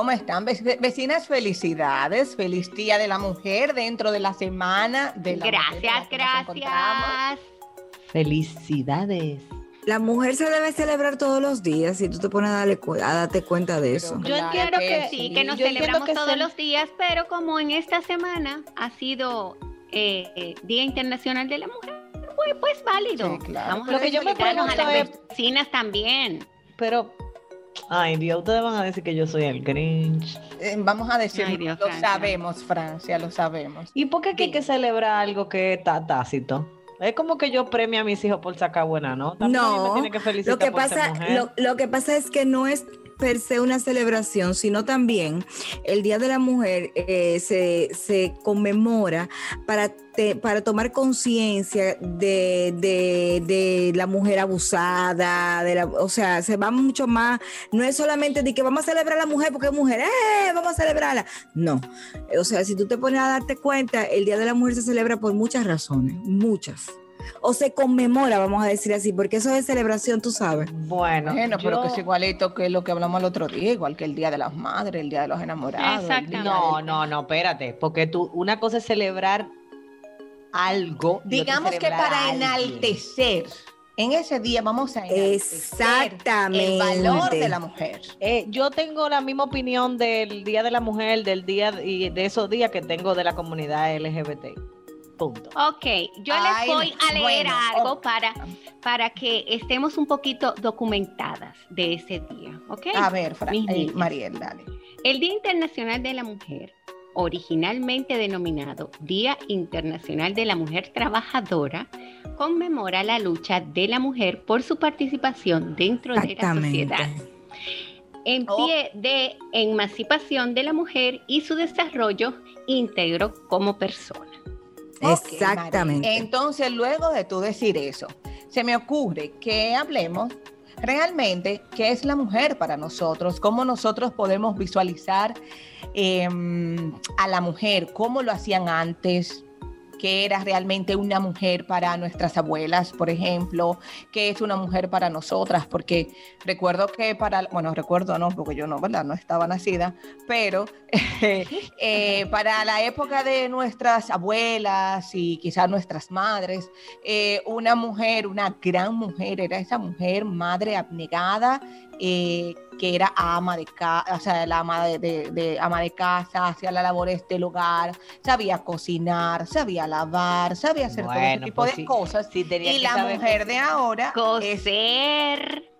¿Cómo están? Ve- Vecinas, felicidades. Feliz Día de la Mujer dentro de la semana de la Gracias, gracias. Felicidades. La mujer se debe celebrar todos los días si tú te pones a, darle a darte cuenta de eso. Pero Yo Claro entiendo que que sí. sí, que nos celebramos que todos se- los días, pero como en esta semana ha sido eh, eh, Día Internacional de la Mujer, pues, pues válido. Sí, claro. Vamos a Lo que yo me a pregunto las vecinas también. Pero, ay Dios, ustedes van a decir que yo soy el Grinch. Eh, Vamos a decir, Ay, Dios, lo Francia. sabemos, Francia, lo sabemos. ¿Y por qué que hay que celebrar algo que está tácito? Es como que yo premio a mis hijos por sacar buena nota. Me No, tiene que felicitar Lo que, por ser pasa, mujer. lo, lo que pasa es que no es per se una celebración, sino también el Día de la Mujer eh, se, se conmemora para, te- para tomar conciencia de, de- de la mujer abusada, de la, o sea, se va mucho más, no es solamente de que vamos a celebrar a la mujer porque es mujer, ¡eh! Vamos a celebrarla. No, o sea, si tú te pones a darte cuenta, el Día de la Mujer se celebra por muchas razones, muchas. O se conmemora, vamos a decir así, porque eso es celebración, tú sabes. Bueno, Bueno, pero que es igualito que lo que hablamos el otro día, igual que el Día de las Madres, el Día de los Enamorados. Exactamente. No, del- no, no, espérate, porque tú, una cosa es celebrar algo. Digamos que para enaltecer, en ese día vamos a enaltecer Exactamente. el valor de la mujer. Eh, yo tengo la misma opinión del Día de la Mujer, del día y de esos días que tengo de la comunidad LGBT. Punto. Ok, yo Ay, les voy a leer bueno, algo para, para que estemos un poquito documentadas de ese día, ¿ok? A ver, Fra- eh. Mariel, dale. El Día Internacional de la Mujer, originalmente denominado Día Internacional de la Mujer Trabajadora, conmemora la lucha de la mujer por su participación dentro de la sociedad, en Oh. pie de emancipación de la mujer y su desarrollo íntegro como persona. Exactamente. Entonces, luego de tú decir eso, se me ocurre que hablemos realmente qué es la mujer para nosotros, cómo nosotros podemos visualizar em, a la mujer, cómo lo hacían antes, qué era realmente una mujer para nuestras abuelas, por ejemplo, qué es una mujer para nosotras, porque recuerdo que para, bueno, recuerdo no, porque yo no, ¿verdad? No estaba nacida, pero eh, para la época de nuestras abuelas y quizás nuestras madres, eh, una mujer, una gran mujer, era esa mujer madre abnegada, eh, que era ama de casa, o sea, la ama de, de- de- ama de casa, hacía las labores del hogar, sabía cocinar, sabía lavar, sabía hacer todo ese tipo pues de sí, cosas. sí tenía Y que la saber mujer de ahora es Coser,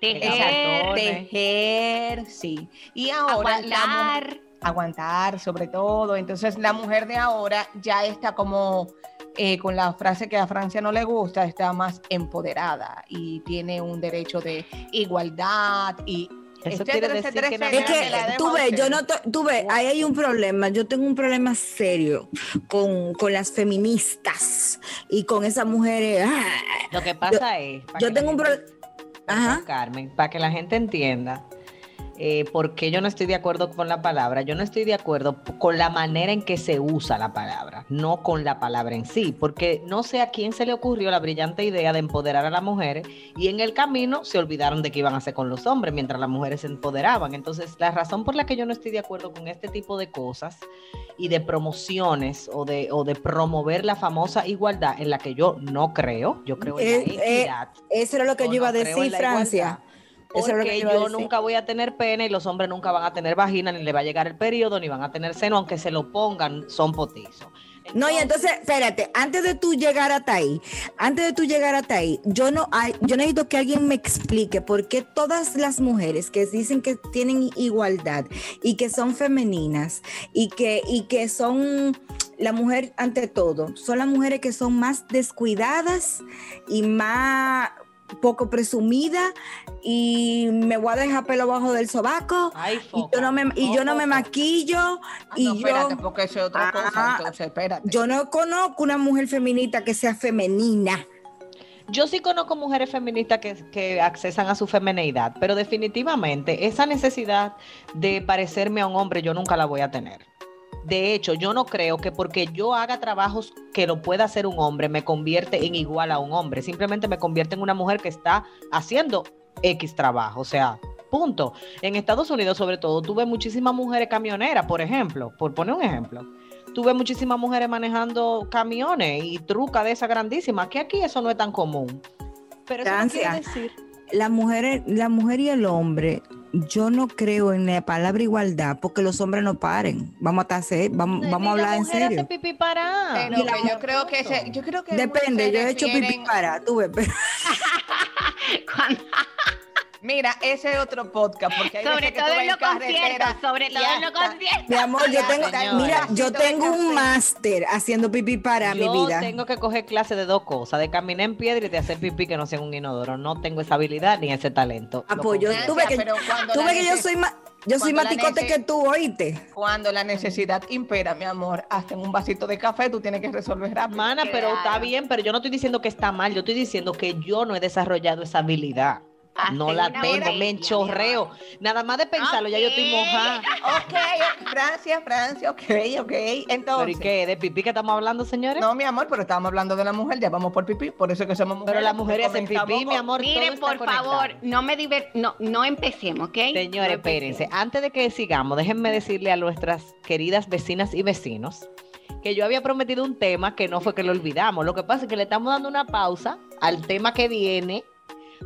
tejer, tejer, sí. Y ahora la aguantar. aguantar sobre todo. Entonces la mujer de ahora ya está como eh, con la frase que a Francia no le gusta, está más empoderada y tiene un derecho de igualdad y Eso etcétera, quiere decir etcétera, que etcétera, que tú a ves, yo no, to- tú ves, ahí hay un problema. Yo tengo un problema serio con, con las feministas y con esas mujeres. ah, Lo que pasa es. yo tengo un gente- pro- Ajá. Carmen, para que la gente entienda. Eh, por qué yo no estoy de acuerdo con la palabra. Yo no estoy de acuerdo con la manera en que se usa la palabra, no con la palabra en sí, porque no sé a quién se le ocurrió la brillante idea de empoderar a las mujeres y en el camino se olvidaron de qué iban a hacer con los hombres mientras las mujeres se empoderaban. Entonces, la razón por la que yo no estoy de acuerdo con este tipo de cosas y de promociones o de, o de promover la famosa igualdad en la que yo no creo, yo creo en la Eh, eh, equidad. Eso era lo que Yo yo iba a no decir, Francia. Porque yo nunca voy a tener pene y los hombres nunca van a tener vagina, ni le va a llegar el periodo, ni van a tener seno, aunque se lo pongan, son potizos. No, y entonces, espérate, antes de tú llegar hasta ahí, antes de tú llegar hasta ahí, yo no hay, yo necesito que alguien me explique por qué todas las mujeres que dicen que tienen igualdad y que son femeninas y que, y que son la mujer ante todo, son las mujeres que son más descuidadas y más poco presumidas y me voy a dejar pelo bajo del sobaco Ay, y yo no me, y yo no me maquillo Ah, y no, yo espérate, porque eso es otra cosa, Ah, entonces, espérate. yo no conozco una mujer feminista que sea femenina. Yo sí conozco mujeres feministas que, que accesan a su femineidad, pero definitivamente esa necesidad de parecerme a un hombre yo nunca la voy a tener. De hecho, yo no creo que porque yo haga trabajos que lo pueda hacer un hombre me convierte en igual a un hombre. Simplemente me convierte en una mujer que está haciendo X trabajo. O sea, punto. En Estados Unidos, sobre todo, tuve muchísimas mujeres camioneras, por ejemplo, por poner un ejemplo. Tuve muchísimas mujeres manejando camiones y trucas de esa grandísima, que aquí eso no es tan común. Pero eso no quiere Francia. decir La mujer, la mujer y el hombre, yo no creo en la palabra igualdad porque los hombres no paren. Vamos a estar se- vamos, vamos a la hablar en mujer hace serio. pipí para. Pero la yo creo que ese, yo creo que Depende, se yo he hecho pipí para, tú ves, Cuando- Mira, ese es otro podcast, porque hay sobre todo en los conciertos, sobre todo en los conciertos. Mi amor, yo tengo, señora. mira, yo tengo un máster haciendo pipí para mi Yo vida. tengo que coger clase de dos cosas, de caminar en piedra y de hacer pipí que no sea un inodoro. No tengo esa habilidad ni ese talento. Apoyo. confieso. Tú ves que- ves que yo soy más, yo soy más ticote que tú, oíste. Cuando la necesidad impera, mi amor, hasta en un vasito de café tú tienes que resolver rápido. Hermana, pero está bien, pero yo no estoy diciendo que está mal, yo estoy diciendo que yo no he desarrollado esa habilidad. No la tengo, me enchorreo. Nada más de pensarlo, ya yo estoy mojada. Ok, Francia, Francia, ok, ok. ¿Pero y Entonces, qué? ¿De pipí que estamos hablando, señores? no, mi amor, pero estábamos hablando de la mujer, ya vamos por pipí, por eso que somos mujeres. pero las mujeres hacen pipí, mi amor. Miren, por conectado. favor, no me diver no, no empecemos, ¿ok? Señores, No espérense. Antes de que sigamos, déjenme decirle a nuestras queridas vecinas y vecinos que yo había prometido un tema que no fue que lo olvidamos. Lo que pasa es que le estamos dando una pausa al tema que viene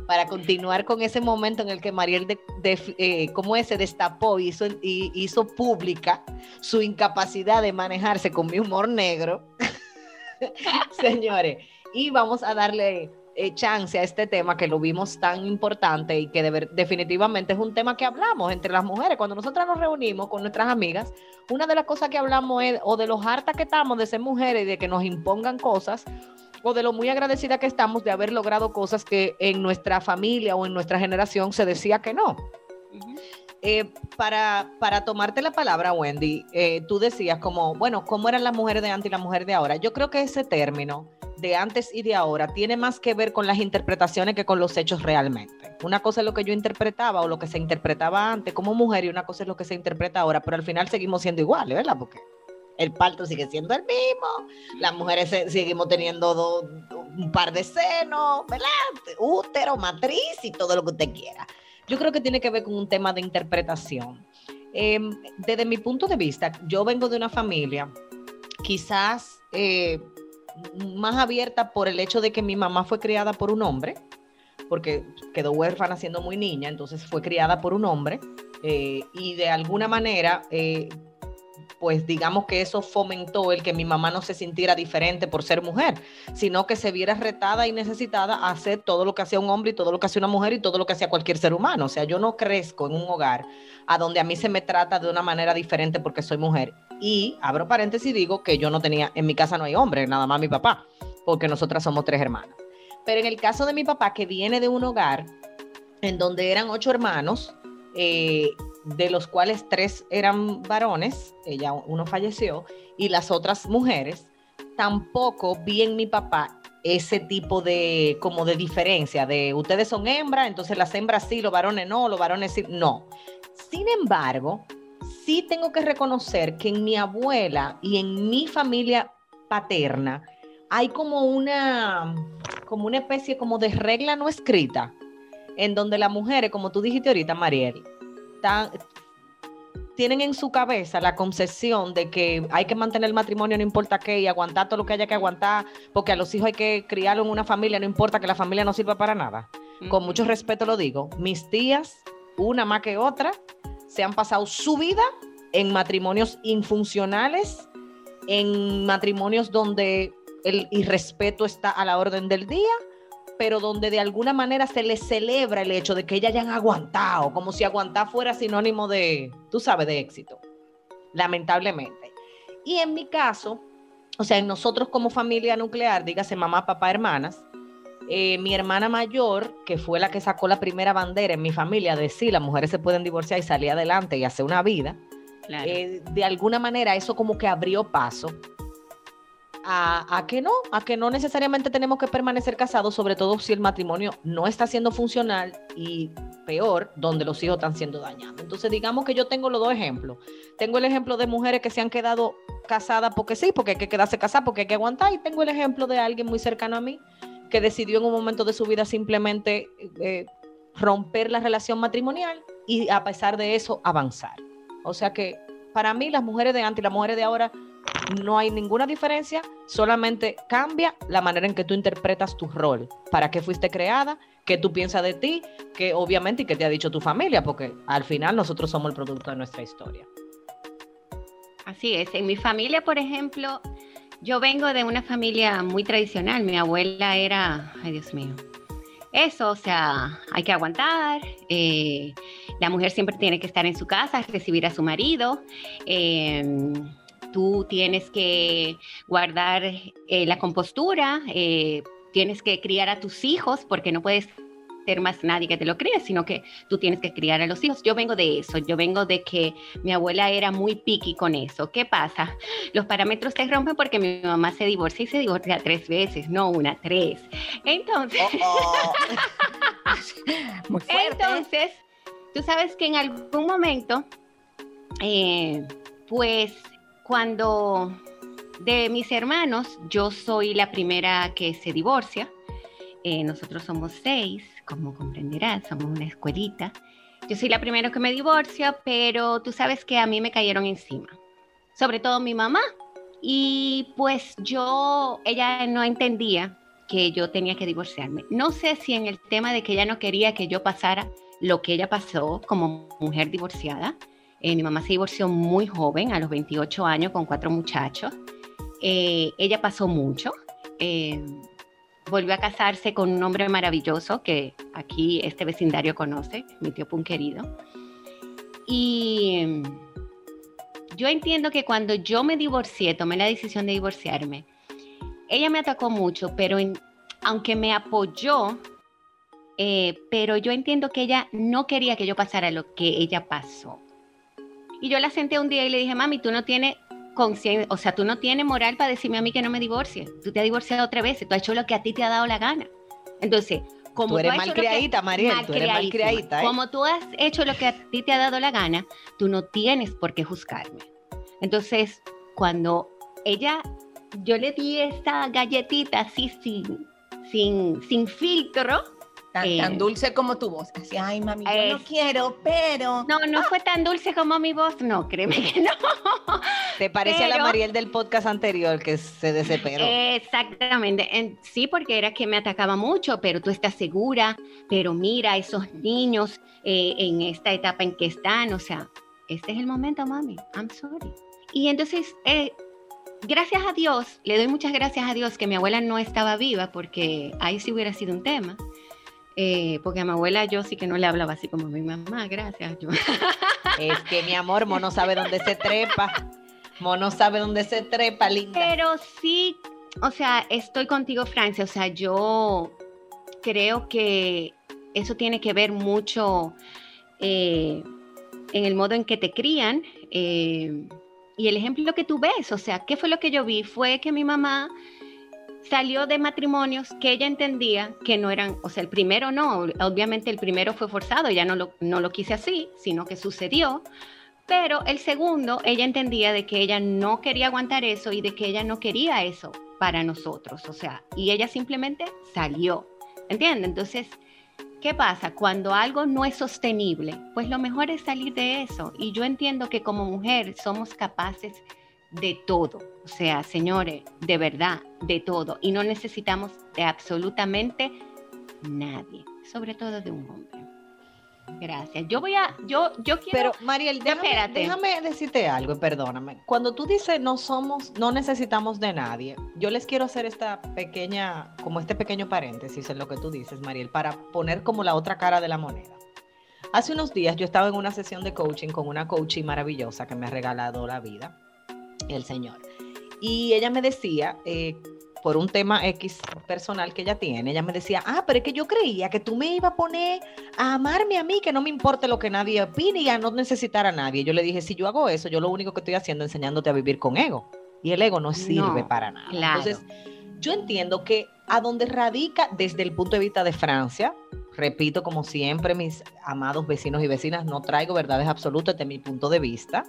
para continuar con ese momento en el que Mariel de, de- eh, ¿cómo es? se destapó hizo, y hizo pública su incapacidad de manejarse con mi humor negro. Señores, y vamos a darle eh, chance a este tema que lo vimos tan importante y que de definitivamente es un tema que hablamos entre las mujeres. Cuando nosotras nos reunimos con nuestras amigas, una de las cosas que hablamos es o de los hartas que estamos de ser mujeres y de que nos impongan cosas, o de lo muy agradecida que estamos de haber logrado cosas que en nuestra familia o en nuestra generación se decía que no. Eh, para, para tomarte la palabra, Wendy, eh, tú decías como, bueno, ¿cómo eran las mujeres de antes y las mujeres de ahora? Yo creo que ese término de antes y de ahora tiene más que ver con las interpretaciones que con los hechos realmente. Una cosa es lo que yo interpretaba o lo que se interpretaba antes como mujer y una cosa es lo que se interpreta ahora, pero al final seguimos siendo iguales, ¿verdad? Porque el parto sigue siendo el mismo, las mujeres se- seguimos teniendo do- un par de senos, ¿verdad? Útero, matriz y todo lo que usted quiera. Yo creo que tiene que ver con un tema de interpretación. Eh, desde mi punto de vista, yo vengo de una familia quizás eh, más abierta por el hecho de que mi mamá fue criada por un hombre, porque quedó huérfana siendo muy niña, entonces fue criada por un hombre, eh, y de alguna manera, eh, pues digamos que eso fomentó el que mi mamá no se sintiera diferente por ser mujer, sino que se viera retada y necesitada a hacer todo lo que hacía un hombre y todo lo que hacía una mujer y todo lo que hacía cualquier ser humano. O sea, yo no crezco en un hogar a donde a mí se me trata de una manera diferente porque soy mujer. Y abro paréntesis y digo que yo no tenía, en mi casa no hay hombre, nada más mi papá, porque nosotras somos tres hermanas. Pero en el caso de mi papá, que viene de un hogar en donde eran ocho hermanos, eh, de los cuales tres eran varones, ella uno falleció, y las otras mujeres, tampoco vi en mi papá ese tipo de como de diferencia de ustedes son hembras, entonces las hembras sí, los varones no, los varones sí, no. Sin embargo, sí tengo que reconocer que en mi abuela y en mi familia paterna hay como una, como una especie como de regla no escrita, en donde las mujeres, como tú dijiste ahorita, Mariel, tan- tienen en su cabeza la concepción de que hay que mantener el matrimonio no importa qué y aguantar todo lo que haya que aguantar, porque a los hijos hay que criarlo en una familia, no importa que la familia no sirva para nada. Con mucho respeto lo digo, mis tías, una más que otra, se han pasado su vida en matrimonios infuncionales, en matrimonios donde el irrespeto está a la orden del día, pero donde de alguna manera se les celebra el hecho de que ellas hayan aguantado, como si aguantar fuera sinónimo de, tú sabes, de éxito, lamentablemente. Y en mi caso, o sea, en nosotros como familia nuclear, dígase mamá, papá, hermanas, eh, mi hermana mayor, que fue la que sacó la primera bandera en mi familia de sí, las mujeres se pueden divorciar y salir adelante y hacer una vida, Claro. eh, de alguna manera eso como que abrió paso a, a que no, a que no necesariamente tenemos que permanecer casados, sobre todo si el matrimonio no está siendo funcional y peor, donde los hijos están siendo dañados. Entonces, digamos que yo tengo los dos ejemplos. Tengo el ejemplo de mujeres que se han quedado casadas porque sí, porque hay que quedarse casadas, porque hay que aguantar, y tengo el ejemplo de alguien muy cercano a mí que decidió en un momento de su vida simplemente eh, romper la relación matrimonial y a pesar de eso avanzar. O sea que para mí las mujeres de antes y las mujeres de ahora no hay ninguna diferencia, solamente cambia la manera en que tú interpretas tu rol, para qué fuiste creada, qué tú piensas de ti, que obviamente y que te ha dicho tu familia, porque al final nosotros somos el producto de nuestra historia. Así es. En mi familia, por ejemplo, yo vengo de una familia muy tradicional. Mi abuela era, ay Dios mío, eso, o sea, hay que aguantar. eh, la mujer siempre tiene que estar en su casa, recibir a su marido. eh, tú tienes que guardar eh, la compostura, eh, tienes que criar a tus hijos porque no puedes ser más nadie que te lo críe, sino que tú tienes que criar a los hijos. Yo vengo de eso, yo vengo de que mi abuela era muy picky con eso. ¿Qué pasa? Los parámetros se rompen porque mi mamá se divorcia y se divorcia tres veces, no una, tres. Entonces, Muy fuerte. entonces, tú sabes que en algún momento, eh, pues cuando de mis hermanos, yo soy la primera que se divorcia. Eh, nosotros somos seis, como comprenderás, somos una escuelita. Yo soy la primera que me divorcia, pero tú sabes que a mí me cayeron encima, sobre todo mi mamá. Y pues yo, ella no entendía que yo tenía que divorciarme. No sé si en el tema de que ella no quería que yo pasara lo que ella pasó como mujer divorciada. Eh, mi mamá se divorció muy joven, a los 28 años, con cuatro muchachos. Eh, ella pasó mucho. eh, volvió a casarse con un hombre maravilloso que aquí este vecindario conoce, mi tío Pun querido. Y mm, yo entiendo que cuando yo me divorcié, tomé la decisión de divorciarme, ella me atacó mucho, pero aunque me apoyó, pero yo entiendo que ella no quería que yo pasara lo que ella pasó. Y yo la senté un día y le dije, mami, tú no tienes conciencia, o sea, tú no tienes moral para decirme a mí que no me divorcie. Tú te has divorciado otra vez, tú has hecho lo que a ti te ha dado la gana. Entonces, Tú eres Mariel, tú eres ¿eh? Como tú has hecho lo que a ti te ha dado la gana, tú no tienes por qué juzgarme. Entonces, cuando ella, yo le di esta galletita así sin, sin, sin filtro, Tan, eh, tan dulce como tu voz. Así, ay, mami, yo no quiero, pero. no, no fue tan dulce como mi voz, no, créeme que no. Te parece a la Mariel del podcast anterior que se desesperó. Exactamente, en- sí, porque era que me atacaba mucho, pero tú estás segura, pero mira esos niños eh, en esta etapa en que están, o sea, este es el momento, mami, I'm sorry. Y entonces, eh, gracias a Dios, le doy muchas gracias a Dios que mi abuela no estaba viva, porque ahí sí hubiera sido un tema. Eh, porque a mi abuela yo sí que no le hablaba así como a mi mamá, gracias. Yo. Es que mi amor, Mono sabe dónde se trepa. Mono sabe dónde se trepa, linda. Pero sí, o sea, estoy contigo, Francia. O sea, yo creo que eso tiene que ver mucho eh, en el modo en que te crían eh, y el ejemplo que tú ves. O sea, ¿qué fue lo que yo vi? Fue que mi mamá salió de matrimonios que ella entendía que no eran, o sea, el primero no, obviamente el primero fue forzado, ella no lo, no lo quise así, sino que sucedió, pero el segundo, ella entendía de que ella no quería aguantar eso y de que ella no quería eso para nosotros, o sea, y ella simplemente salió, ¿entiendes? Entonces, ¿qué pasa? Cuando algo no es sostenible, pues lo mejor es salir de eso. Y yo entiendo que como mujer somos capaces de todo, o sea, señores, de verdad, de todo, y no necesitamos de absolutamente nadie, sobre todo de un hombre. Gracias. Yo voy a, yo, yo quiero. Pero, Mariel, déjame, déjame decirte algo, perdóname. Cuando tú dices no somos, no necesitamos de nadie, yo les quiero hacer esta pequeña, como este pequeño paréntesis en lo que tú dices, Mariel, para poner como la otra cara de la moneda. Hace unos días yo estaba en una sesión de coaching con una coaching maravillosa que me ha regalado la vida, el Señor. Y ella me decía, eh, por un tema X personal que ella tiene, ella me decía, ah, pero es que yo creía que tú me ibas a poner a amarme a mí, que no me importe lo que nadie opine y a no necesitar a nadie. Yo le dije, si yo hago eso, yo lo único que estoy haciendo es enseñándote a vivir con ego. Y el ego no sirve No, para nada. claro. Entonces, yo entiendo que a donde radica desde el punto de vista de Francia, repito, como siempre, mis amados vecinos y vecinas, no traigo verdades absolutas desde mi punto de vista.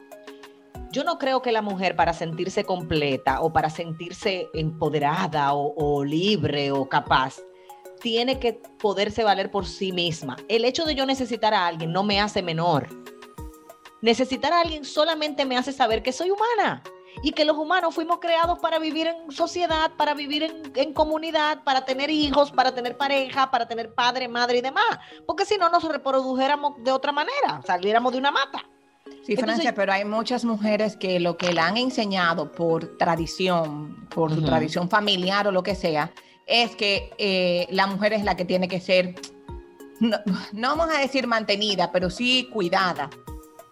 Yo no creo que la mujer para sentirse completa o para sentirse empoderada o, libre o capaz, tiene que poderse valer por sí misma. El hecho de yo necesitar a alguien no me hace menor. Necesitar a alguien solamente me hace saber que soy humana y que los humanos fuimos creados para vivir en sociedad, para vivir en, en comunidad, para tener hijos, para tener pareja, para tener padre, madre y demás. Porque si no nos reprodujéramos de otra manera, saliéramos de una mata. Sí, Entonces- Francia, pero hay muchas mujeres que lo que le han enseñado por tradición, por su tradición familiar o lo que sea, es que eh, la mujer es la que tiene que ser, no, no vamos a decir mantenida, pero sí cuidada.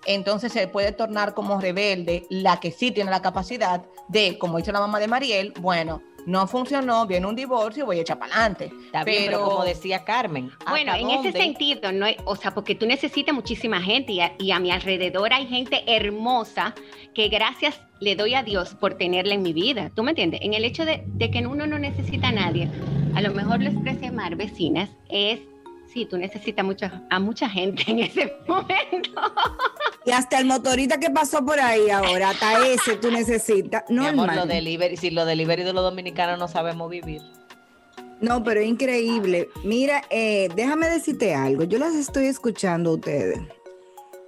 Entonces se puede tornar como rebelde la que sí tiene la capacidad de, como dice la mamá de Mariel, bueno, no funcionó, viene un divorcio, voy a echar para adelante. Pero Pero- como decía Carmen, Bueno, ¿hasta en ese sentido, no hay- o sea, porque tú necesitas muchísima gente y a, y a mi alrededor hay gente hermosa que gracias le doy a Dios por tenerla en mi vida. ¿Tú me entiendes? En el hecho de, de que uno no necesita a nadie, a lo mejor lo expresé mal, vecinas, es, sí, tú necesitas mucha, a mucha gente en ese momento. Y hasta el motorista que pasó por ahí ahora, hasta ese tú necesitas. Mi amor, Normal. lo delivery, si lo delivery de los dominicanos no sabemos vivir. No, pero es increíble. Mira, eh, déjame decirte algo. Yo las estoy escuchando a ustedes.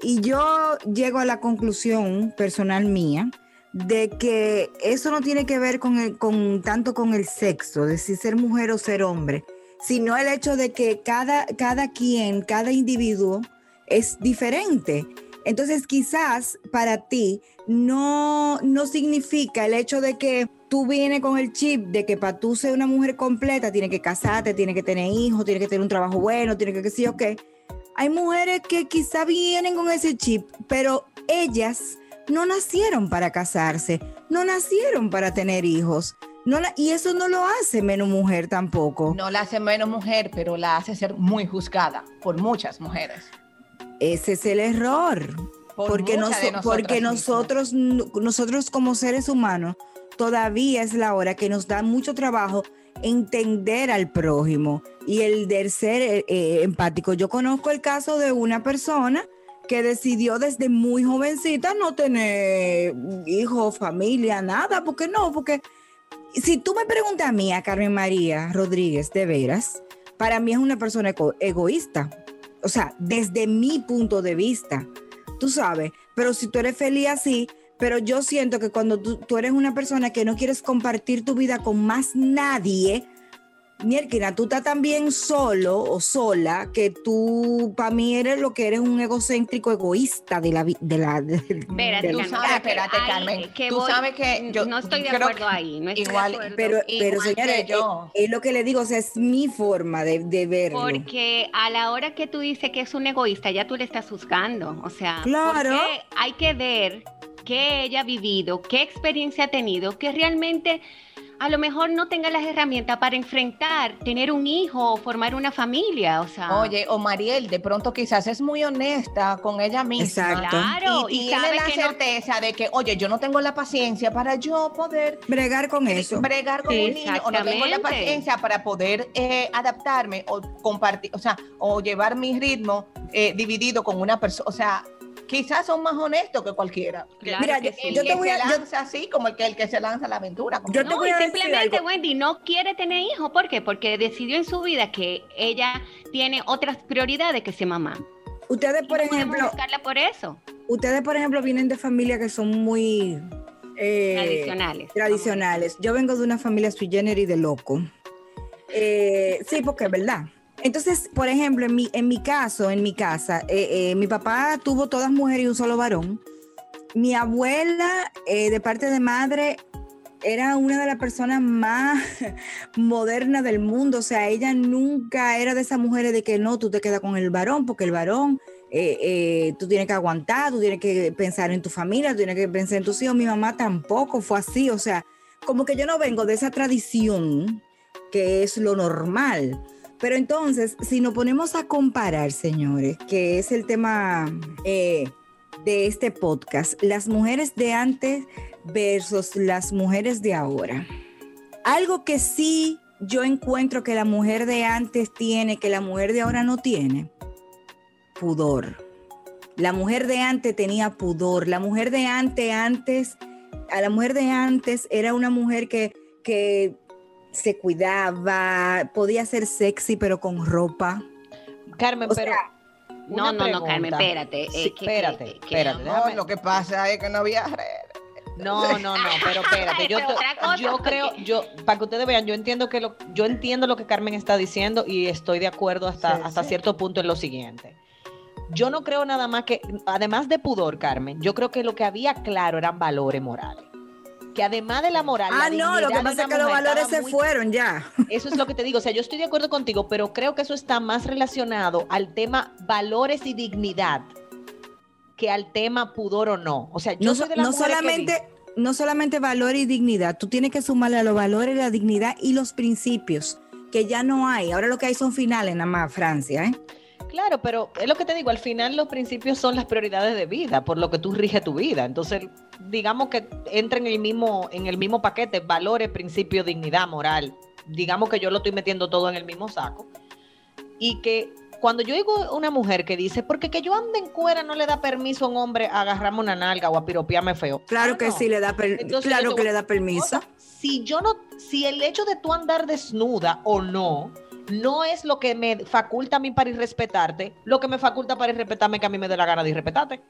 Y yo llego a la conclusión personal mía de que eso no tiene que ver con, el, con tanto con el sexo, de si ser mujer o ser hombre, sino el hecho de que cada, cada quien, cada individuo es diferente. Entonces quizás para ti no, no significa el hecho de que tú vienes con el chip de que para tú ser una mujer completa tienes que casarte, tienes que tener hijos, tienes que tener un trabajo bueno, tienes que qué sé yo qué. Hay mujeres que quizá vienen con ese chip, pero ellas no nacieron para casarse, no nacieron para tener hijos. No la- y eso no lo hace menos mujer tampoco. No la hace menos mujer, pero la hace ser muy juzgada por muchas mujeres. Ese es el error. Por porque porque nosotros, nosotros como seres humanos, todavía es la hora que nos da mucho trabajo entender al prójimo y el de ser eh, eh, empático. Yo conozco el caso de una persona que decidió desde muy jovencita no tener hijos, familia, nada. ¿Por qué no? Porque si tú me preguntas a mí, a Carmen María Rodríguez, de veras, para mí es una persona ego- egoísta. O sea, desde mi punto de vista, tú sabes, pero si tú eres feliz así, pero yo siento que cuando tú, tú eres una persona que no quieres compartir tu vida con más nadie, Mierkina, tú estás tan bien solo o sola que tú, para mí, eres lo que eres un egocéntrico egoísta de la vida. De la, de- Espérate, de- sabes, espérate, ahí, Carmen, que tú voy- sabes que yo no estoy de acuerdo ahí. No estoy de igual- acuerdo. pero, pero Igual señores, yo. es, es lo que le digo, o sea, es mi forma de, de verlo. Porque a la hora que tú dices que es un egoísta, ya tú le estás juzgando. O sea, Claro. hay que ver qué ella ha vivido, qué experiencia ha tenido, que realmente a lo mejor no tenga las herramientas para enfrentar, tener un hijo o formar una familia. O sea, Oye, o Mariel, de pronto quizás es muy honesta con ella misma. Exacto. claro, Y, y, tiene sabe la que no certeza de que, oye, yo no tengo la paciencia para yo poder Bregar con eso. bregar con un niño o no tengo la paciencia para poder eh, adaptarme o compartir, o sea, o llevar mi ritmo eh, dividido con una persona, o sea, quizás son más honestos que cualquiera. Claro Mira, que yo- sí. El yo que te voy se a- yo- lanza así como el que, el que se lanza a la aventura. como Yo no. te voy y a decir simplemente algo. Wendy no quiere tener hijos. ¿Por qué? Porque decidió en su vida que ella tiene otras prioridades que ser mamá. Ustedes, por no ejemplo, buscarla por eso. ustedes, por ejemplo, vienen de familias que son muy eh, Tradicionales. tradicionales. Yo vengo de una familia sui generis de loco. Eh, sí, porque es verdad. Entonces, por ejemplo, en mi, en mi caso, en mi casa, eh, eh, mi papá tuvo todas mujeres y un solo varón. Mi abuela, eh, de parte de madre, era una de las personas más modernas del mundo. O sea, ella nunca era de esas mujeres de que no, tú te quedas con el varón, porque el varón, eh, eh, tú tienes que aguantar, tú tienes que pensar en tu familia, tú tienes que pensar en tus hijos. Mi mamá tampoco fue así. O sea, como que yo no vengo de esa tradición que es lo normal. Pero entonces, si nos ponemos a comparar, señores, que es el tema eh, de este podcast, las mujeres de antes versus las mujeres de ahora. Algo que sí yo encuentro que la mujer de antes tiene, que la mujer de ahora no tiene, pudor. La mujer de antes tenía pudor. La mujer de antes, antes, a la mujer de antes era una mujer que, que se cuidaba, podía ser sexy, pero con ropa. Carmen, O pero. No, no, no, Carmen, espérate. eh, Sí, que- espérate, que- que- espérate. No, déjame- lo que pasa es que no había red. No, no, no, pero espérate, yo, creo, yo, para que ustedes vean, yo entiendo que lo, yo entiendo lo que Carmen está diciendo y estoy de acuerdo hasta, Sí, hasta sí. cierto punto en lo siguiente. Yo no creo nada más que, además de pudor, Carmen, yo creo que lo que había claro eran valores morales. Que además de la moral. la Ah, no, lo que pasa es que los valores se muy- fueron ya. Eso es lo que te digo. O sea, yo estoy de acuerdo contigo, pero creo que eso está más relacionado al tema valores y dignidad que al tema pudor o no. O sea, yo No, soy so- de las no mujeres que solamente, no solamente valor y dignidad, tú tienes que sumarle a los valores, la dignidad y los principios, que ya no hay. Ahora lo que hay son finales nada más, Francia, ¿eh? Claro, pero es lo que te digo, al final los principios son las prioridades de vida, por lo que tú riges tu vida. Entonces, digamos que entra en el mismo, en el mismo paquete, valores, principios, dignidad, moral. Digamos que yo lo estoy metiendo todo en el mismo saco. Y que cuando yo digo una mujer que dice, porque que yo ande en cuera no le da permiso a un hombre a agarrarme una nalga o a piropearme feo. Claro Ah, que no. sí le da per- Entonces, yo claro que le da permiso. Si yo no, si el hecho de tú andar desnuda o no, no es lo que me faculta a mí para irrespetarte, lo que me faculta para irrespetarme es que a mí me dé la gana de irrespetarte.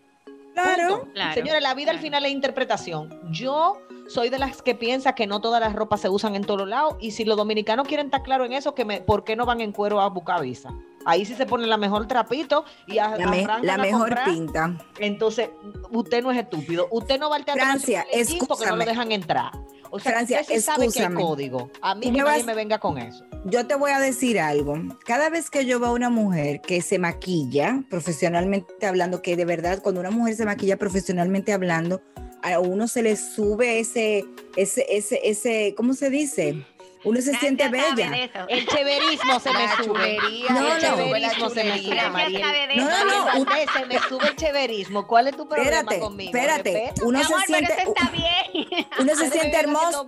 Claro. Claro, Señores, la vida al final es interpretación. Yo soy de las que piensa que no todas las ropas se usan en todos lados y si los dominicanos quieren estar claro en eso, que me, ¿por qué no van en cuero a buscar visa? Ahí sí se pone la mejor trapito y a- La, me- arrancan la a mejor comprar. pinta. Entonces, usted no es estúpido. Usted no va al teatro Francia, porque no lo dejan entrar. O sea, Francia, usted sí sabe que hay escúchame. código. A mí que me nadie vas- me venga con eso. Yo te voy a decir algo. Cada vez que yo veo a una mujer que se maquilla, profesionalmente hablando, que de verdad cuando una mujer se maquilla profesionalmente hablando, a uno se le sube ese, ese, ese, ese, ¿cómo se dice? Uno se siente bella. El cheverismo se me La sube. chulería, No, el no. cheverismo se me sube, No, no, no. Valdés, se me sube el cheverismo. ¿Cuál es tu problema Espérate, conmigo? espérate. Uno Mi se amor, siente, eso está bien. uno se siente hermoso.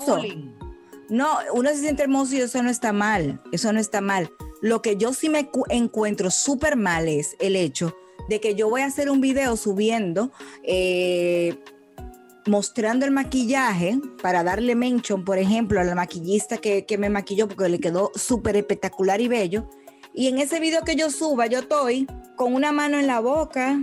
No, uno se siente hermoso y eso no está mal. Eso no está mal. Lo que yo sí me cu- encuentro súper mal es el hecho de que yo voy a hacer un video subiendo, eh, mostrando el maquillaje para darle mention, por ejemplo, a la maquillista que, que me maquilló porque le quedó súper espectacular y bello. Y en ese video que yo suba, yo estoy con una mano en la boca,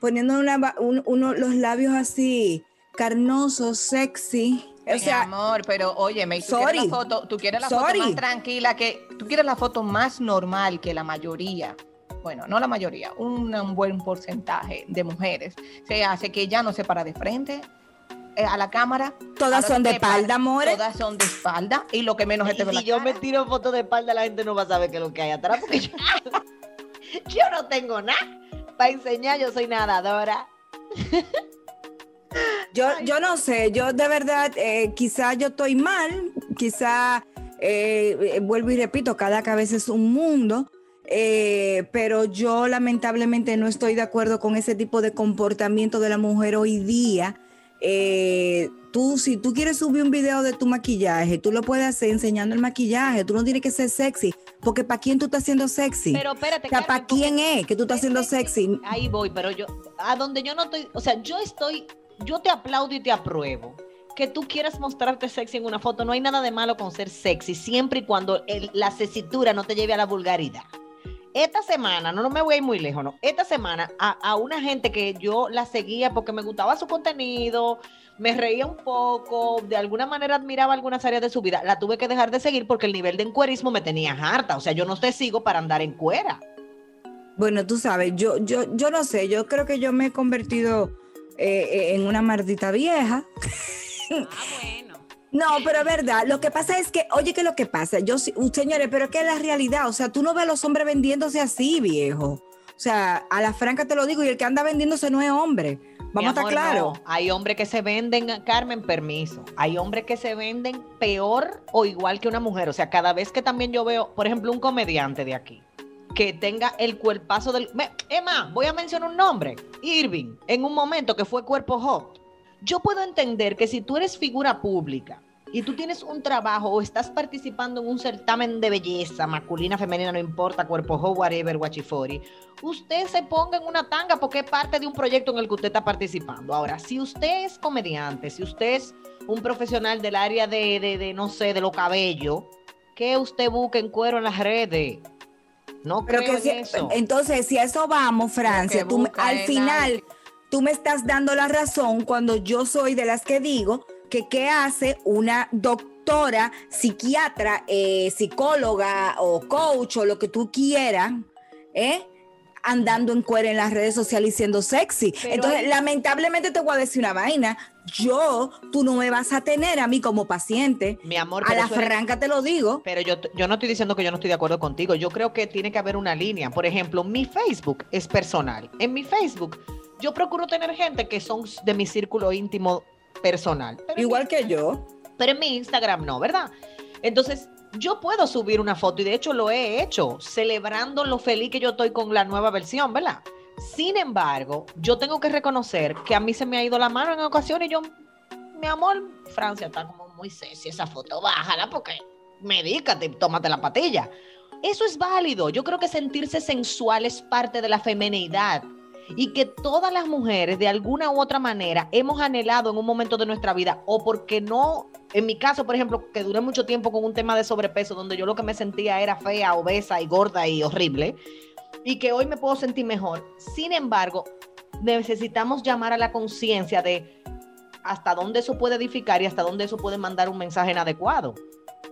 poniendo una, un- uno, los labios así carnosos, sexy. O Mi sea, amor, pero óyeme, tú sorry. quieres la foto, tú quieres la foto más tranquila que, tú quieres la foto más normal que la mayoría, bueno, no la mayoría, un, un buen porcentaje de mujeres se hace que ya no se para de frente eh, a la cámara. Todas son de espalda, amores. Todas son de espalda y lo que menos Y la si yo me tiro fotos de espalda, la gente no va a saber qué es lo que hay atrás, porque yo, yo no tengo nada para enseñar, yo soy nadadora. Yo, yo no sé, yo de verdad, eh, quizás yo estoy mal, quizá, eh, eh, vuelvo y repito, cada cabeza es un mundo. Eh, pero yo lamentablemente no estoy de acuerdo con ese tipo de comportamiento de la mujer hoy día. Eh, tú, si tú quieres subir un video de tu maquillaje, tú lo puedes hacer enseñando el maquillaje. Tú no tienes que ser sexy, porque ¿para quién tú estás haciendo sexy? Pero espérate, o sea, ¿para quién es que tú estás haciendo sexy? Ahí voy, pero yo, a donde yo no estoy, o sea, yo estoy, yo te aplaudo y te apruebo. Que tú quieras mostrarte sexy en una foto, no hay nada de malo con ser sexy, siempre y cuando el- la cesitura no te lleve a la vulgaridad. Esta semana, no, no me voy a ir muy lejos, no. Esta semana, a, a una gente que yo la seguía porque me gustaba su contenido, me reía un poco, de alguna manera admiraba algunas áreas de su vida, la tuve que dejar de seguir porque el nivel de encuerismo me tenía harta. O sea, yo no te sigo para andar en cuera. Bueno, tú sabes, yo, yo, yo no sé, yo creo que yo me he convertido eh, eh, en una maldita vieja. Ah, bueno. No, pero es verdad. Lo que pasa es que, oye, ¿qué es lo que pasa? Yo, señores, pero es que es la realidad. O sea, tú no ves a los hombres vendiéndose así, viejo. O sea, a la franca te lo digo, y el que anda vendiéndose no es hombre. Vamos a estar claros. no. Hay hombres que se venden, Carmen, permiso. Hay hombres que se venden peor o igual que una mujer. O sea, cada vez que también yo veo, por ejemplo, un comediante de aquí que tenga el cuerpazo del. Me- Emma, voy a mencionar un nombre: Irving, en un momento que fue cuerpo hot. Yo puedo entender que si tú eres figura pública y tú tienes un trabajo o estás participando en un certamen de belleza, masculina, femenina, no importa, cuerpo hot, whatever, guachifori, usted se ponga en una tanga porque es parte de un proyecto en el que usted está participando. Ahora, si usted es comediante, si usted es un profesional del área de, de, de, no sé, de los cabellos, ¿qué usted busca en cuero en las redes? No Pero creo que en si- eso. entonces, si a eso vamos, Francia, que tú al final. Tú me estás dando la razón cuando yo soy de las que digo que qué hace una doctora, psiquiatra, eh, psicóloga o coach o lo que tú quieras, ¿eh? andando en cuera en las redes sociales y siendo sexy. Pero Entonces, hay- lamentablemente te voy a decir una vaina. Yo, tú no me vas a tener a mí como paciente. Mi amor, A la es- franca te lo digo. Pero yo, yo no estoy diciendo que yo no estoy de acuerdo contigo. Yo creo que tiene que haber una línea. Por ejemplo, mi Facebook es personal. En mi Facebook, yo procuro tener gente que son de mi círculo íntimo personal. Pero Igual que yo. pero en mi Instagram no, ¿verdad? Entonces, yo puedo subir una foto y de hecho lo he hecho, celebrando lo feliz que yo estoy con la nueva versión, ¿verdad? Sin embargo, yo tengo que reconocer que a mí se me ha ido la mano en ocasiones y yo, mi amor, Francia está como muy sexy esa foto, bájala porque medícate, tómate la patilla. Eso es válido. Yo creo que sentirse sensual es parte de la femenidad y que todas las mujeres de alguna u otra manera hemos anhelado en un momento de nuestra vida o porque no, en mi caso, por ejemplo, que duré mucho tiempo con un tema de sobrepeso donde yo lo que me sentía era fea, obesa y gorda y horrible y que hoy me puedo sentir mejor. Sin embargo, necesitamos llamar a la conciencia de hasta dónde eso puede edificar y hasta dónde eso puede mandar un mensaje inadecuado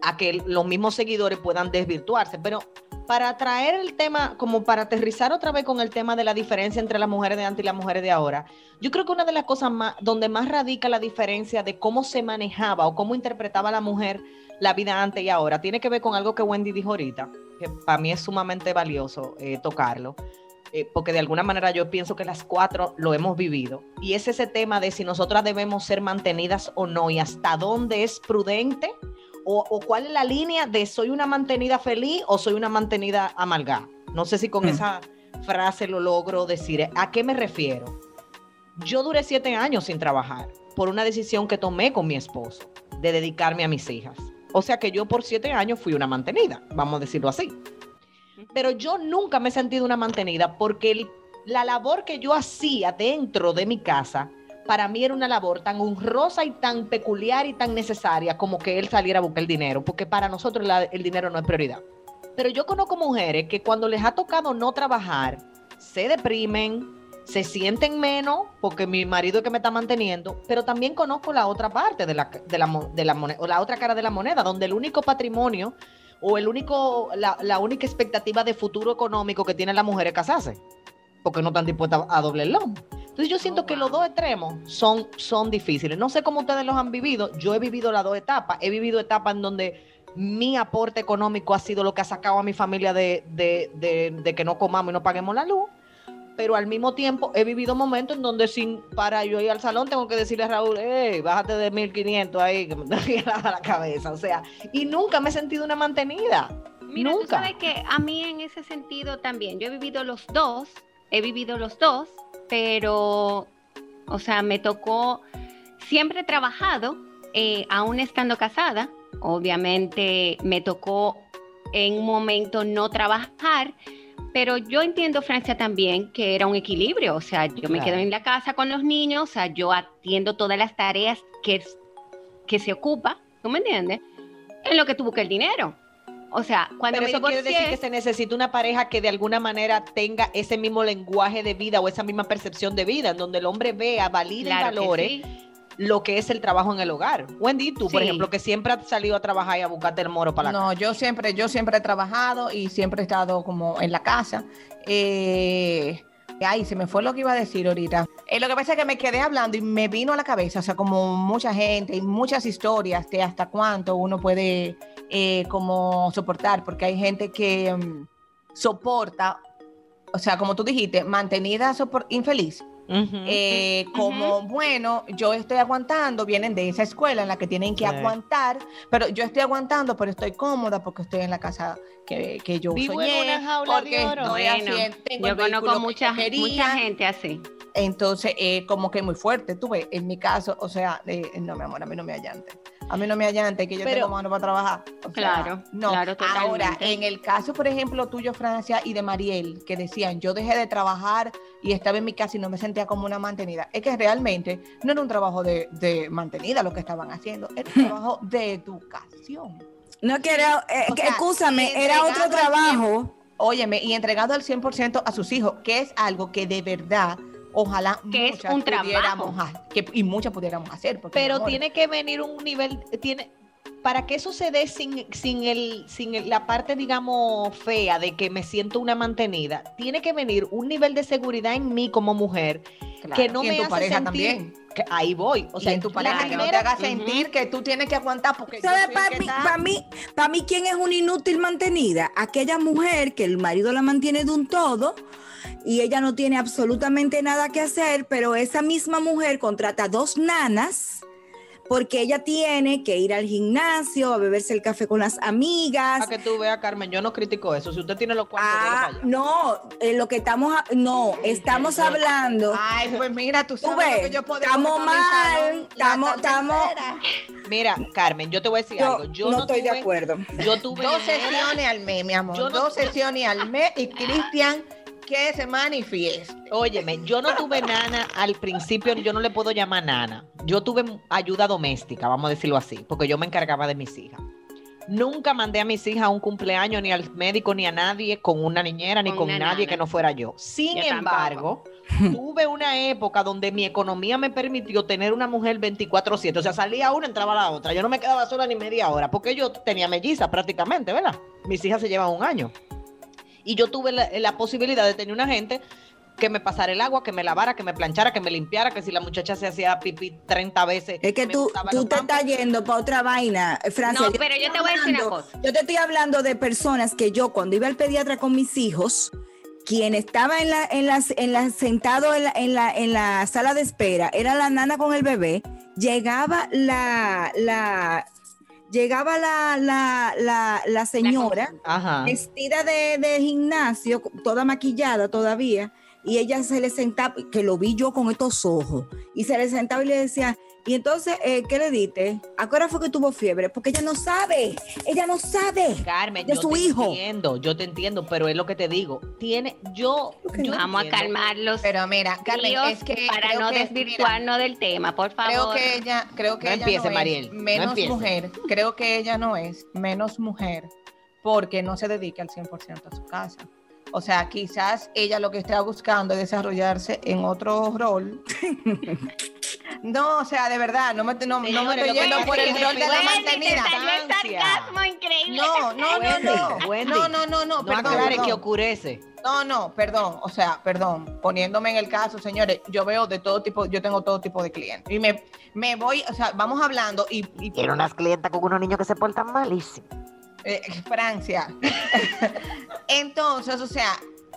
a que los mismos seguidores puedan desvirtuarse. Pero para traer el tema, como para aterrizar otra vez con el tema de la diferencia entre las mujeres de antes y las mujeres de ahora, yo creo que una de las cosas más, donde más radica la diferencia de cómo se manejaba o cómo interpretaba la mujer la vida antes y ahora, tiene que ver con algo que Wendy dijo ahorita, que para mí es sumamente valioso eh, tocarlo. eh, porque de alguna manera yo pienso que las cuatro lo hemos vivido. Y es ese tema de si nosotras debemos ser mantenidas o no y hasta dónde es prudente o, o cuál es la línea de soy una mantenida feliz o soy una mantenida amargada. No sé si con Mm. esa frase lo logro decir. ¿A qué me refiero? Yo duré siete años sin trabajar por una decisión que tomé con mi esposo de dedicarme a mis hijas. O sea que yo por siete años fui una mantenida, vamos a decirlo así. Pero yo nunca me he sentido una mantenida porque el- la labor que yo hacía dentro de mi casa, para mí era una labor tan honrosa y tan peculiar y tan necesaria como que él saliera a buscar el dinero, porque para nosotros la- el dinero no es prioridad. Pero yo conozco mujeres que cuando les ha tocado no trabajar, se deprimen, se sienten menos porque mi marido es que me está manteniendo, pero también conozco la otra parte de la, de la, mo- de la moneda, o la otra cara de la moneda, donde el único patrimonio o el único, la, la única expectativa de futuro económico que tiene la mujer es casarse, porque no están dispuestas a doble el lomo. Entonces yo siento que los dos extremos son, son difíciles. No sé cómo ustedes los han vivido. Yo he vivido las dos etapas. He vivido etapas en donde mi aporte económico ha sido lo que ha sacado a mi familia de, de- de- de que no comamos y no paguemos la luz. Pero al mismo tiempo he vivido momentos en donde sin para yo ir al salón tengo que decirle a Raúl, hey, bájate de 1500 ahí, que me está la cabeza. O sea, y nunca me he sentido una mantenida. Mira, tú Nunca. sabes que a mí en ese sentido también, yo he vivido los dos, he vivido los dos, pero, o sea, me tocó, siempre he trabajado, eh, aún estando casada, obviamente me tocó en un momento no trabajar, pero yo entiendo, Francia, también que era un equilibrio, o sea, yo me Claro. quedo en la casa con los niños, o sea, yo atiendo todas las tareas que, que se ocupa, ¿tú me entiendes? En lo que tú buscas el dinero. O sea, cuando Pero me eso quiere decir que se necesita una pareja que de alguna manera tenga ese mismo lenguaje de vida o esa misma percepción de vida, en donde el hombre vea, valide Claro y que valore sí. Lo que es el trabajo en el hogar. Wendy, tú, por ejemplo, que siempre has salido a trabajar y a buscarte el moro para la No, yo siempre, yo siempre he trabajado y siempre he estado como en la casa. Eh, ay, se me fue lo que iba a decir ahorita. Eh, lo que pasa es que me quedé hablando y me vino a la cabeza, o sea, como mucha gente y muchas historias de hasta cuánto uno puede eh, como soportar, porque hay gente que mm, soporta, o sea, como tú dijiste, mantenida sopor- Eh, como, bueno, yo estoy aguantando, vienen de esa escuela en la que tienen que Sí. aguantar, pero yo estoy aguantando, pero estoy cómoda porque estoy en la casa que, que yo Vivo en soñé, una jaula de porque oro. estoy Bueno, haciendo, tengo Yo conozco mucha, mucha gente así. Entonces, eh, como que muy fuerte, tú ves, en mi caso, o sea, eh, no, mi amor, a mí no me allante. A mí no me allante que yo Pero- tengo mano para trabajar. O sea, Claro, no. claro, Ahora, en el caso, por ejemplo, tuyo, Francia, y de Mariel, que decían, yo dejé de trabajar y estaba en mi casa y no me sentía como una mantenida. Es que realmente no era un trabajo de, de mantenida lo que estaban haciendo, era un trabajo de educación. No que era, eh, que, sea, era otro trabajo. Óyeme, y entregado al 100% a sus hijos, que es algo que de verdad, ojalá Que es muchas un trabajo. pudiéramos ha- que, y muchas pudiéramos hacer. Porque, Pero tiene que venir un nivel, tiene, para que eso se dé sin, sin, el, sin el- la parte, digamos, fea de que me siento una mantenida, tiene que venir un nivel de seguridad en mí como mujer claro, que no me hace sentir también. Que ahí voy. O sea, en tu pareja, que no te haga sentir que tú tienes que aguantar porque ¿Sabes para mí, para mí, para mí quién es una inútil mantenida? Aquella mujer que el marido la mantiene de un todo y ella no tiene absolutamente nada que hacer, pero esa misma mujer contrata dos nanas porque ella tiene que ir al gimnasio a beberse el café con las amigas. Para que tú veas, Carmen, yo no critico eso. Si usted tiene los cuartos, Ah, no, eh, lo que estamos, a- no, estamos hablando. Ay, pues mira, tú Tú sabes lo ves, que yo puedo estamos mal, estamos- estamos-. Mira, Carmen, yo te voy a decir Yo algo. Yo no, estoy de acuerdo. Yo tuve Dos sesiones al mes, mi amor. Yo no- Dos sesiones al mes y Cristian que se manifieste. Óyeme, yo no tuve nana al principio, yo no le puedo llamar nana. Yo tuve ayuda doméstica, vamos a decirlo así, porque yo me encargaba de mis hijas. Nunca mandé a mis hijas a un cumpleaños, ni al médico, ni a nadie con una niñera, ni Con nadie nana. que no fuera yo. Sin Yo embargo, tuve una época donde mi economía me permitió tener una mujer 24-7. O sea, salía una, entraba la otra. Yo no me quedaba sola ni media hora, porque yo tenía mellizas prácticamente, ¿verdad? Mis hijas se llevan un año. Y yo tuve la, la posibilidad de tener una gente que me pasara el agua, que me lavara, que me planchara, que me limpiara, que si la muchacha se hacía pipí 30 veces. Es que tú, tú te estás yendo para otra vaina, Francia. No, pero yo te voy a decir una cosa. Yo te estoy hablando de personas que yo cuando iba al pediatra con mis hijos, quien estaba en la, en las, en la, sentado en la, en la, en la sala de espera, era la nana con el bebé, llegaba la, la, llegaba la, la, la, la señora Ajá. vestida de, de gimnasio, toda maquillada todavía, y ella se le sentaba, que lo vi yo con estos ojos, y se le sentaba y le decía, y entonces, eh, ¿qué le diste? ¿A qué hora fue que tuvo fiebre? Porque ella no sabe, ella no sabe. Carmen, de yo su te hijo. entiendo, yo te entiendo, pero es lo que te digo. Tiene, yo, yo Vamos a entiendo. calmar los Pero mira, Carmen, es que para creo no que- desvirtuarnos del tema, por favor. Creo que ella, creo que No ella empiece, no es Mariel, no menos empiece. mujer. Creo que ella no es menos mujer porque no se dedica al 100% a su casa. O sea, quizás ella lo que está buscando es desarrollarse en otro rol. no, o sea, de verdad, no me, no, no me estoy yendo por el rol de la mantenida. sarcasmo increíble. No, no, no, no. Wendy, No, no, no, no, No perdón. aclares perdón. que ocurece. No, no, perdón, o sea, perdón, poniéndome en el caso, señores, yo veo de todo tipo, yo tengo todo tipo de clientes y me, me voy, o sea, vamos hablando y, y Tiene unas clientas con unos niños que se portan malísimo. eh, Francia. Entonces, o sea,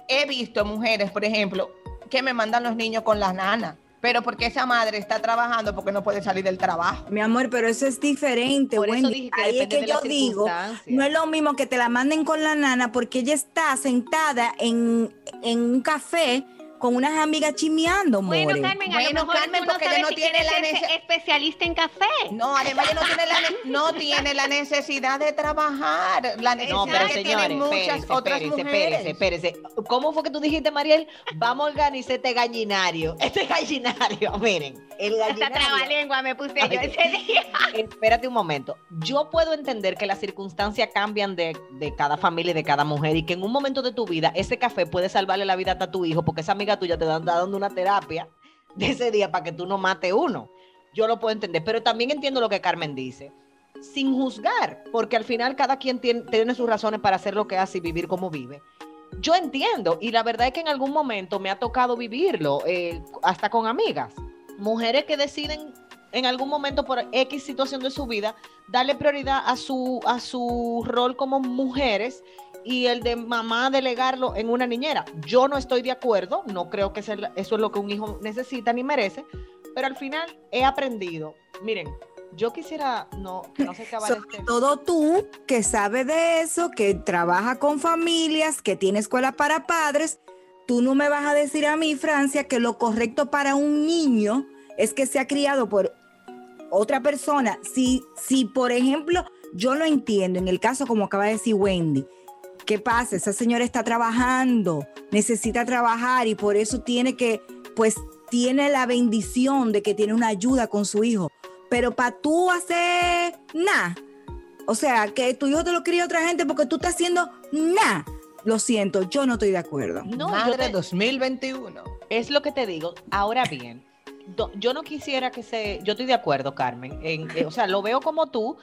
he visto mujeres, por ejemplo, que me mandan los niños con las nanas. Pero porque esa madre está trabajando porque no puede salir del trabajo. Mi amor, pero eso es diferente, Por eso dije que Ahí es que de yo digo, no es lo mismo que te la manden con la nana porque ella está sentada en, en un café con unas amigas chimeando, more. Bueno, Carmen, a Bueno, lo mejor Carmen, tú no porque ella sabes no si tiene la ser nece- especialista en café. No, además ella no tiene la, ne- no tiene la necesidad de trabajar. La necesidad No, pero que señores, tienen muchas espérese, otras espérese, mujeres. espérese, espérese. ¿Cómo fue que tú dijiste, Mariel? Vamos a organizar este gallinario. Este gallinario, miren, el Hasta gallinario. trabalengua me puse yo ese día. Espérate un momento. Yo puedo entender que las circunstancias cambian de, de cada familia y de cada mujer y que en un momento de tu vida ese café puede salvarle la vida hasta a tu hijo porque esa amiga tuya te está dando una terapia de ese día para que tú no mates uno. Yo lo puedo entender, pero también entiendo lo que Carmen dice. Sin juzgar, porque al final cada quien tiene, tiene sus razones para hacer lo que hace y vivir como vive. Yo entiendo, y la verdad es que en algún momento me ha tocado vivirlo, eh, hasta con amigas. Mujeres que deciden en algún momento por X situación de su vida, darle prioridad a su, a su rol como mujeres y el de mamá delegarlo en una niñera. Yo no estoy de acuerdo, no creo que eso es lo que un hijo necesita ni merece, pero al final he aprendido. Miren, yo quisiera, no, que no se acabara Sobre este... todo tú que sabes de eso, que trabaja con familias, que tiene escuela para padres, tú no me vas a decir a mí, Francia, que lo correcto para un niño es que sea criado por otra persona. Si, si por ejemplo, yo lo entiendo, en el caso como acaba de decir Wendy, ¿qué pasa? Esa señora está trabajando, necesita trabajar y por eso tiene que, pues, tiene la bendición de que tiene una ayuda con su hijo. Pero para tú hacer nada, o sea, que tu hijo te lo cría otra gente porque tú estás haciendo nada. Lo siento, yo no estoy de acuerdo. No, yo Madre te- 2021. Es lo que te digo. Ahora bien, do- yo no quisiera que se. Yo estoy de acuerdo, Carmen. en- eh, o sea, lo veo como tú,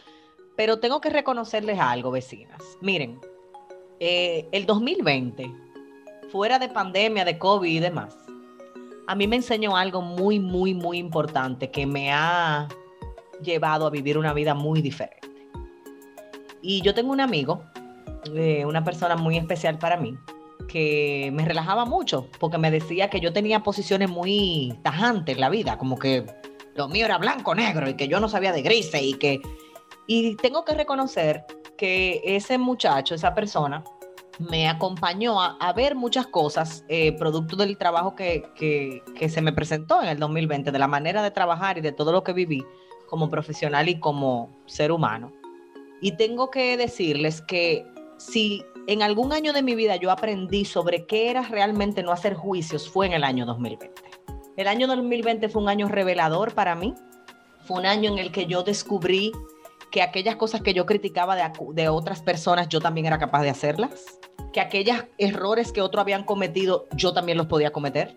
pero tengo que reconocerles algo, vecinas. Miren, eh, el 2020, fuera de pandemia, de COVID y demás, a mí me enseñó algo muy, muy, muy importante que me ha llevado a vivir una vida muy diferente. Y yo tengo un amigo, eh, una persona muy especial para mí, que me relajaba mucho porque me decía que yo tenía posiciones muy tajantes en la vida, como que lo mío era blanco, negro y que yo no sabía de grises y que... Y tengo que reconocer que ese muchacho, esa persona, me acompañó a, a ver muchas cosas, eh, producto del trabajo que, que- que se me presentó en el 2020, de la manera de trabajar y de todo lo que viví como profesional y como ser humano. Y tengo que decirles que si en algún año de mi vida yo aprendí sobre qué era realmente no hacer juicios, fue en el año 2020. El año 2020 fue un año revelador para mí. Fue un año en el que yo descubrí que aquellas cosas que yo criticaba de, de otras personas, yo también era capaz de hacerlas. Que aquellos errores que otros habían cometido, yo también los podía cometer.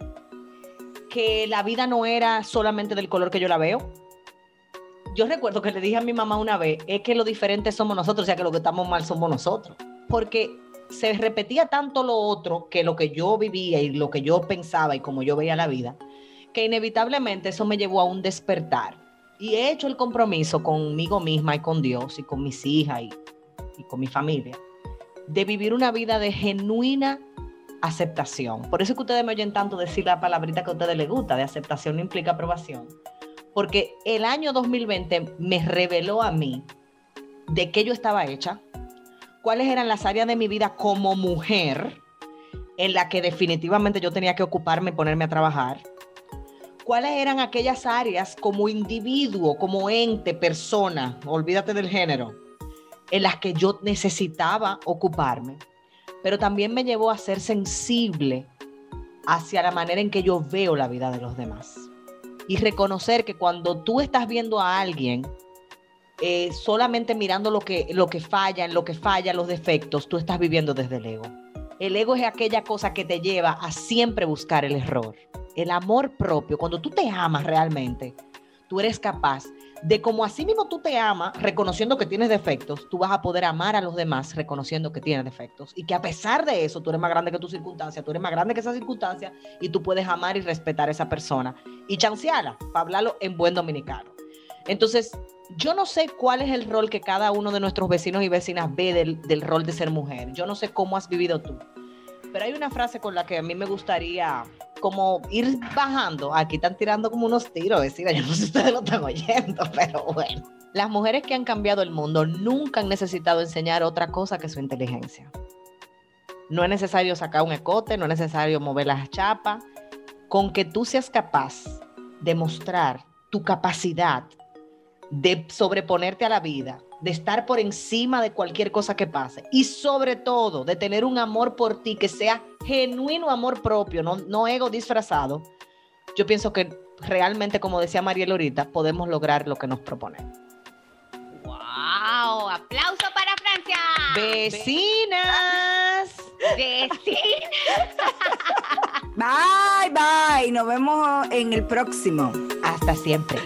Que la vida no era solamente del color que yo la veo. Yo recuerdo que le dije a mi mamá una vez, es que lo diferente somos nosotros, o sea que lo que estamos mal somos nosotros. Porque se repetía tanto lo otro que lo que yo vivía y lo que yo pensaba y como yo veía la vida, que inevitablemente eso me llevó a un despertar. Y he hecho el compromiso conmigo misma y con Dios y con mis hijas y, con mi familia de vivir una vida de genuina aceptación. Por eso es que ustedes me oyen tanto decir la palabrita que a ustedes les gusta, de aceptación no implica aprobación. Porque el año 2020 me reveló a mí de qué yo estaba hecha, cuáles eran las áreas de mi vida como mujer en la que definitivamente yo tenía que ocuparme y ponerme a trabajar, cuáles eran aquellas áreas como individuo, como ente, persona, olvídate del género, en las que yo necesitaba ocuparme, pero también me llevó a ser sensible hacia la manera en que yo veo la vida de los demás. Y reconocer que cuando tú estás viendo a alguien eh, solamente mirando lo que, lo que falla, en lo que falla, los defectos, tú estás viviendo desde el ego. El ego es aquella cosa que te lleva a siempre buscar el error. El amor propio, cuando tú te amas realmente, tú eres capaz de como así mismo tú te amas, reconociendo que tienes defectos, tú vas a poder amar a los demás reconociendo que tienes defectos. Y que a pesar de eso, tú eres más grande que tu circunstancia, tú eres más grande que esa circunstancia y tú puedes amar y respetar a esa persona y chancearla, para hablarlo en buen dominicano. Entonces, yo no sé cuál es el rol que cada uno de nuestros vecinos y vecinas ve del rol de ser mujer. Yo no sé cómo has vivido tú. Pero hay una frase con la que a mí me gustaría como ir bajando. Aquí están tirando como unos tiros, vecina. Yo no sé si ustedes lo están oyendo, pero bueno. Las mujeres que han cambiado el mundo nunca han necesitado enseñar otra cosa que su inteligencia. No es necesario sacar un escote, no es necesario mover las chapas. Con que tú seas capaz de mostrar tu capacidad de sobreponerte a la vida, de estar por encima de cualquier cosa que pase y sobre todo de tener un amor por ti que sea genuino amor propio, no, no ego disfrazado, yo pienso que realmente, como decía Mariel ahorita, podemos lograr lo que nos proponemos. ¡Wow! ¡Aplauso para Francia! Vecinas. Vecinas. Bye, bye. Nos vemos en el próximo. Hasta siempre.